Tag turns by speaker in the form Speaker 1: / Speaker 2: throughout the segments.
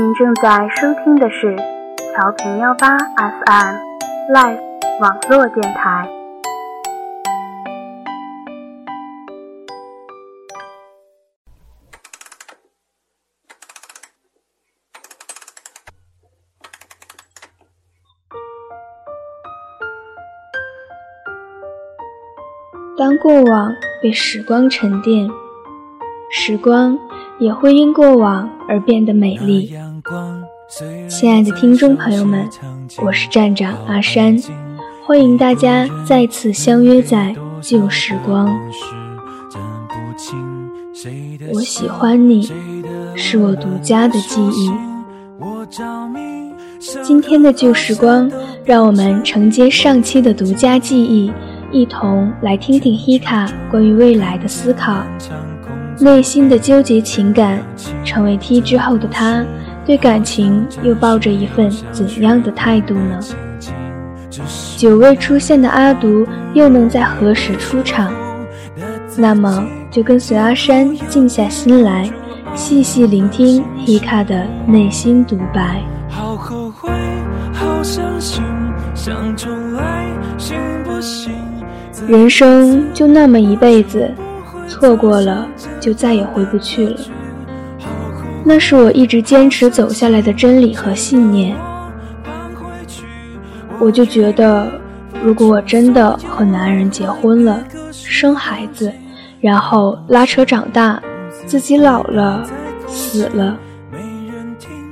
Speaker 1: 您正在收听的是调频幺八 FM Live 网络电台。
Speaker 2: 当过往被时光沉淀，时光也会因过往而变得美丽。亲爱的听众朋友们，我是站长阿山，欢迎大家再次相约在旧时光。我喜欢你，是我独家的记忆。今天的旧时光，让我们承接上期的独家记忆。一同来听听 Hika 关于未来的思考，内心的纠结情感，成为 T 之后的他，对感情又抱着一份怎样的态度呢？久未出现的阿独又能在何时出场？那么就跟随阿山静下心来，细细聆听 Hika 的内心独白。好后悔，好伤心，想重来，行不行？人生就那么一辈子，错过了就再也回不去了。那是我一直坚持走下来的真理和信念。我就觉得，如果我真的和男人结婚了，生孩子，然后拉扯长大，自己老了死了，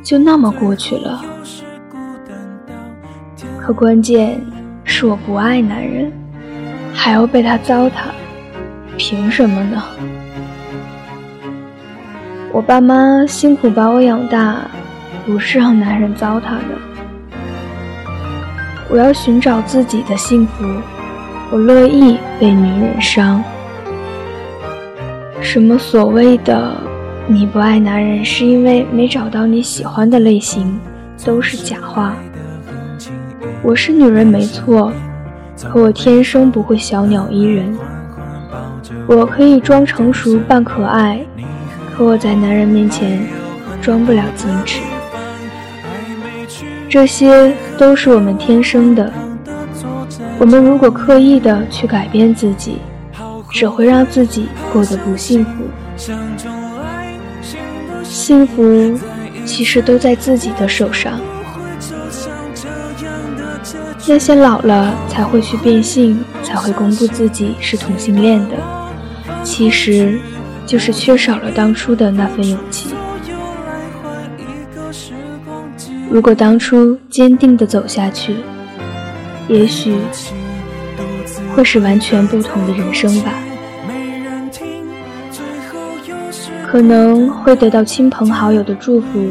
Speaker 2: 就那么过去了。可关键是我不爱男人。还要被他糟蹋，凭什么呢？我爸妈辛苦把我养大，不是让男人糟蹋的。我要寻找自己的幸福，我乐意被女人伤。什么所谓的你不爱男人是因为没找到你喜欢的类型，都是假话。我是女人没错。可我天生不会小鸟依人，我可以装成熟扮可爱，可我在男人面前装不了矜持。这些都是我们天生的，我们如果刻意的去改变自己，只会让自己过得不幸福。幸福其实都在自己的手上。那些老了才会去变性，才会公布自己是同性恋的，其实就是缺少了当初的那份勇气。如果当初坚定的走下去，也许会是完全不同的人生吧。可能会得到亲朋好友的祝福，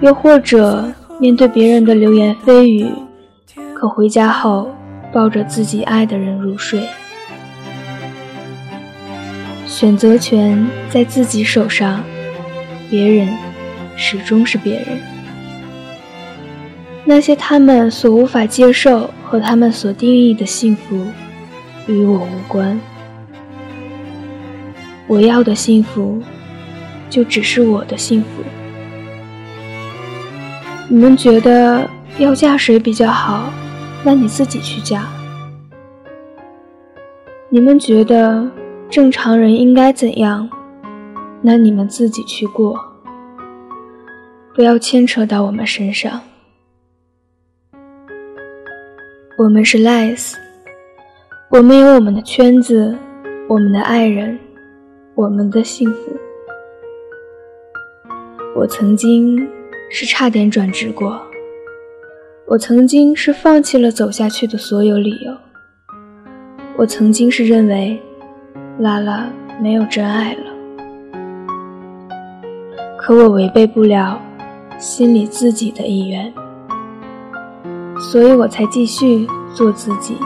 Speaker 2: 又或者面对别人的流言蜚语。可回家后，抱着自己爱的人入睡，选择权在自己手上，别人始终是别人。那些他们所无法接受和他们所定义的幸福，与我无关。我要的幸福，就只是我的幸福。你们觉得要嫁谁比较好？那你自己去嫁。你们觉得正常人应该怎样？那你们自己去过，不要牵扯到我们身上。我们是 less，我们有我们的圈子，我们的爱人，我们的幸福。我曾经是差点转职过。我曾经是放弃了走下去的所有理由。我曾经是认为，拉拉没有真爱了。可我违背不了心里自己的意愿，所以我才继续做自己，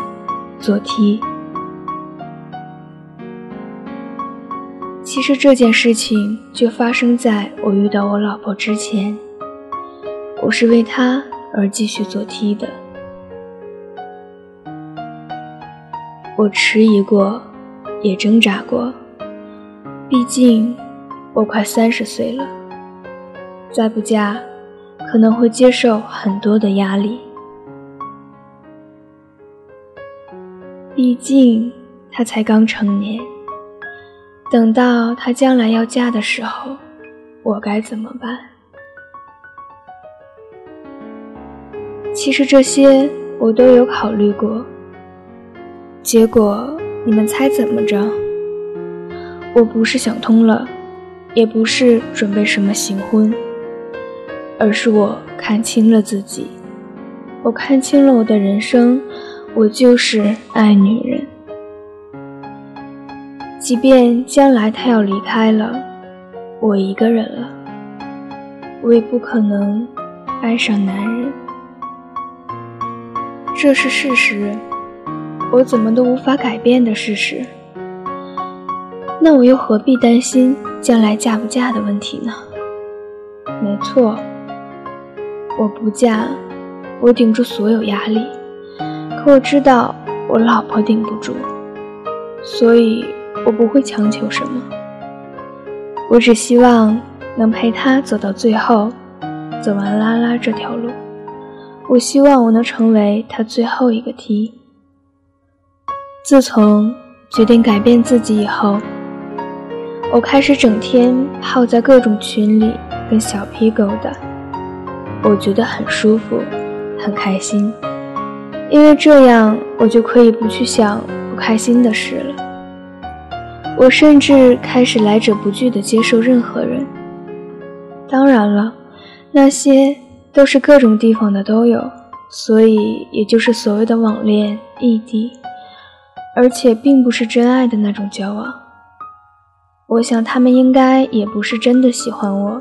Speaker 2: 做 T。其实这件事情就发生在我遇到我老婆之前，我是为她。而继续做 T 的，我迟疑过，也挣扎过。毕竟我快三十岁了，再不嫁，可能会接受很多的压力。毕竟她才刚成年，等到她将来要嫁的时候，我该怎么办？其实这些我都有考虑过，结果你们猜怎么着？我不是想通了，也不是准备什么行婚，而是我看清了自己，我看清了我的人生。我就是爱女人，即便将来她要离开了，我一个人了，我也不可能爱上男人。这是事实，我怎么都无法改变的事实。那我又何必担心将来嫁不嫁的问题呢？没错，我不嫁，我顶住所有压力。可我知道我老婆顶不住，所以我不会强求什么。我只希望能陪她走到最后，走完拉拉这条路。我希望我能成为她最后一个梯。自从决定改变自己以后，我开始整天泡在各种群里跟小 P 勾搭，我觉得很舒服，很开心。因为这样，我就可以不去想不开心的事了。我甚至开始来者不拒地接受任何人。当然了，那些都是各种地方的都有，所以也就是所谓的网恋、异地，而且并不是真爱的那种交往。我想他们应该也不是真的喜欢我，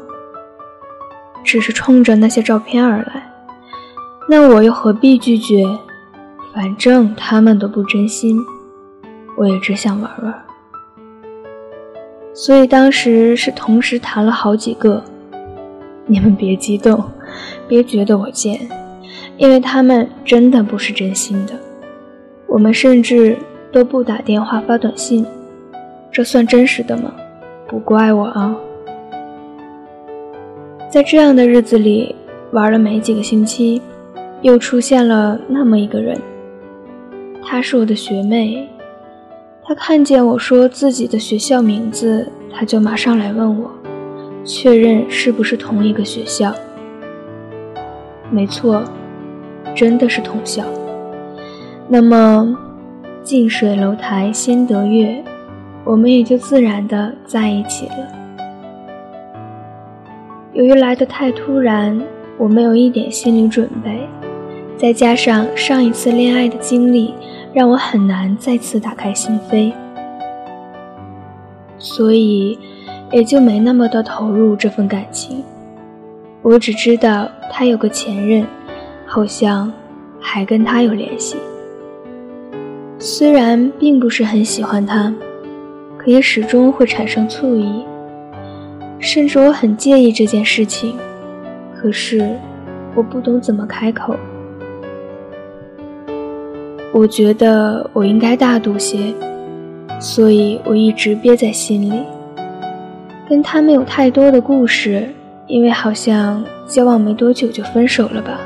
Speaker 2: 只是冲着那些照片而来。那我又何必拒绝？反正他们都不真心，我也只想玩玩。所以当时是同时谈了好几个。你们别激动，别觉得我贱，因为他们真的不是真心的。我们甚至都不打电话发短信，这算真实的吗？不怪我啊。在这样的日子里，玩了没几个星期，又出现了那么一个人。她是我的学妹，她看见我说自己的学校名字，她就马上来问我，确认是不是同一个学校。没错，真的是同校。那么，近水楼台先得月，我们也就自然的在一起了。由于来的太突然，我没有一点心理准备。再加上上一次恋爱的经历，让我很难再次打开心扉，所以也就没那么的投入这份感情。我只知道他有个前任，好像还跟他有联系。虽然并不是很喜欢他，可也始终会产生醋意，甚至我很介意这件事情，可是我不懂怎么开口。我觉得我应该大度些，所以我一直憋在心里。跟他没有太多的故事，因为好像交往没多久就分手了吧。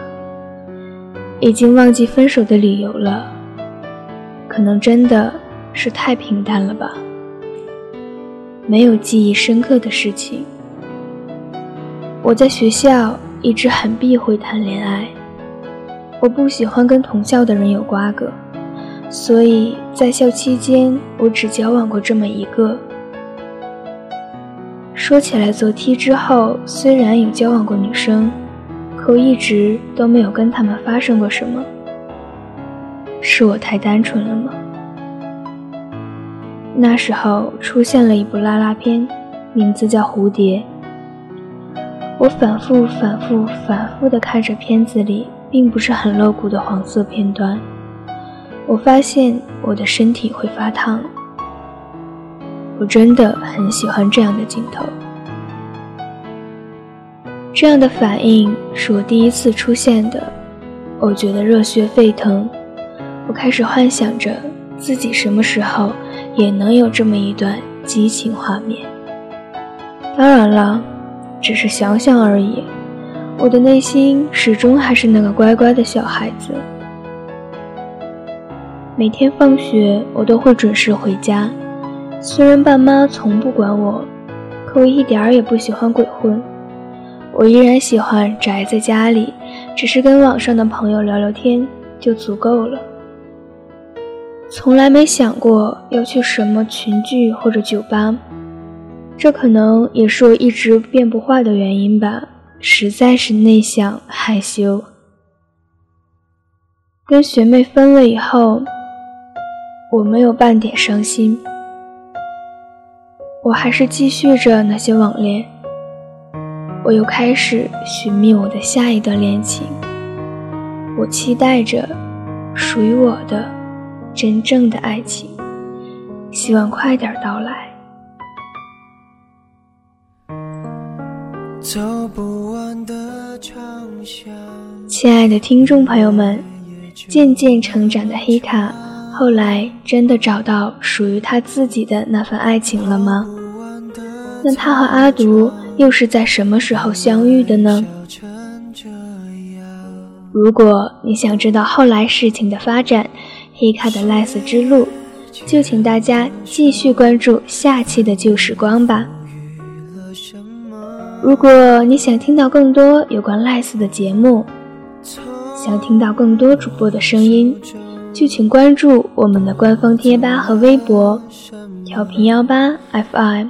Speaker 2: 已经忘记分手的理由了，可能真的是太平淡了吧。没有记忆深刻的事情。我在学校一直很避讳谈恋爱。我不喜欢跟同校的人有瓜葛，所以在校期间我只交往过这么一个。说起来，做 T 之后虽然有交往过女生，可我一直都没有跟他们发生过什么。是我太单纯了吗？那时候出现了一部拉拉片，名字叫《蝴蝶》。我反复、反复、反复地看着片子里。并不是很露骨的黄色片段，我发现我的身体会发烫。我真的很喜欢这样的镜头，这样的反应是我第一次出现的，我觉得热血沸腾。我开始幻想着自己什么时候也能有这么一段激情画面。当然了，只是想想而已。我的内心始终还是那个乖乖的小孩子。每天放学，我都会准时回家。虽然爸妈从不管我，可我一点儿也不喜欢鬼混。我依然喜欢宅在家里，只是跟网上的朋友聊聊天就足够了。从来没想过要去什么群聚或者酒吧，这可能也是我一直变不化的原因吧。实在是内向害羞。跟学妹分了以后，我没有半点伤心，我还是继续着那些网恋。我又开始寻觅我的下一段恋情，我期待着属于我的真正的爱情，希望快点到来。亲爱的听众朋友们，渐渐成长的黑卡，后来真的找到属于他自己的那份爱情了吗？那他和阿独。又是在什么时候相遇的呢？如果你想知道后来事情的发展，黑卡的赖斯之路，就请大家继续关注下期的旧时光吧。如果你想听到更多有关赖斯的节目，想听到更多主播的声音，就请关注我们的官方贴吧和微博，调频幺八 FM。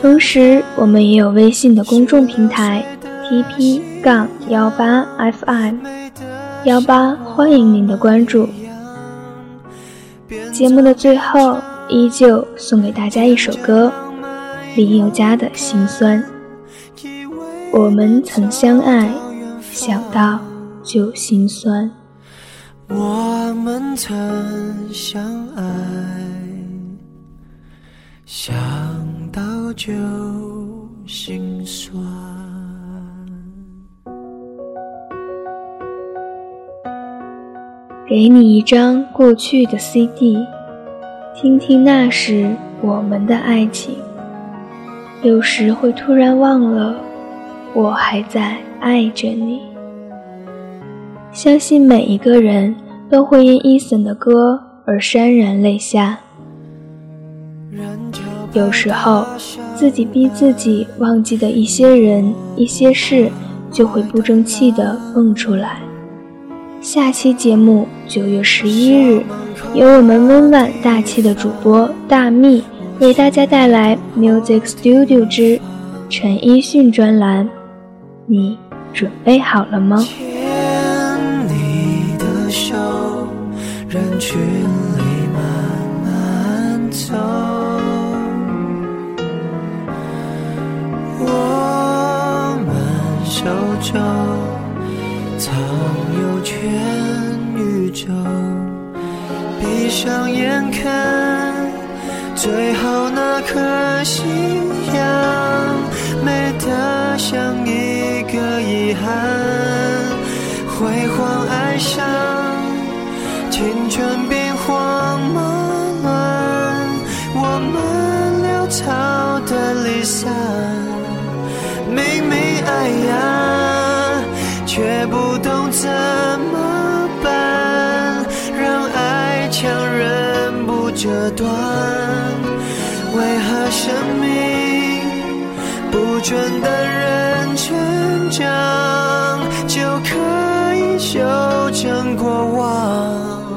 Speaker 2: 同时，我们也有微信的公众平台 TP 杠幺八 FM 幺八，欢迎您的关注。节目的最后，依旧送给大家一首歌，林宥嘉的心酸。我们曾相爱，想到就心酸。
Speaker 3: 我们曾相爱，想到。就心酸。
Speaker 2: 给你一张过去的 CD，听听那时我们的爱情。有时会突然忘了，我还在爱着你。相信每一个人都会因 Eason 的歌而潸然泪下。有时候，自己逼自己忘记的一些人、一些事，就会不争气的蹦出来。下期节目九月十一日，由我们温婉大气的主播大蜜为大家带来 Music Studio 之陈奕迅专栏。你准备好了吗？
Speaker 3: 手藏有全宇宙，闭上眼看最后那颗夕阳，美得像一个遗憾。辉煌爱上青春兵荒马乱，我们潦草的离散，明明爱呀。却不懂怎么办，让爱强忍不折断。为何生命不准的人成长，就可以修成过往？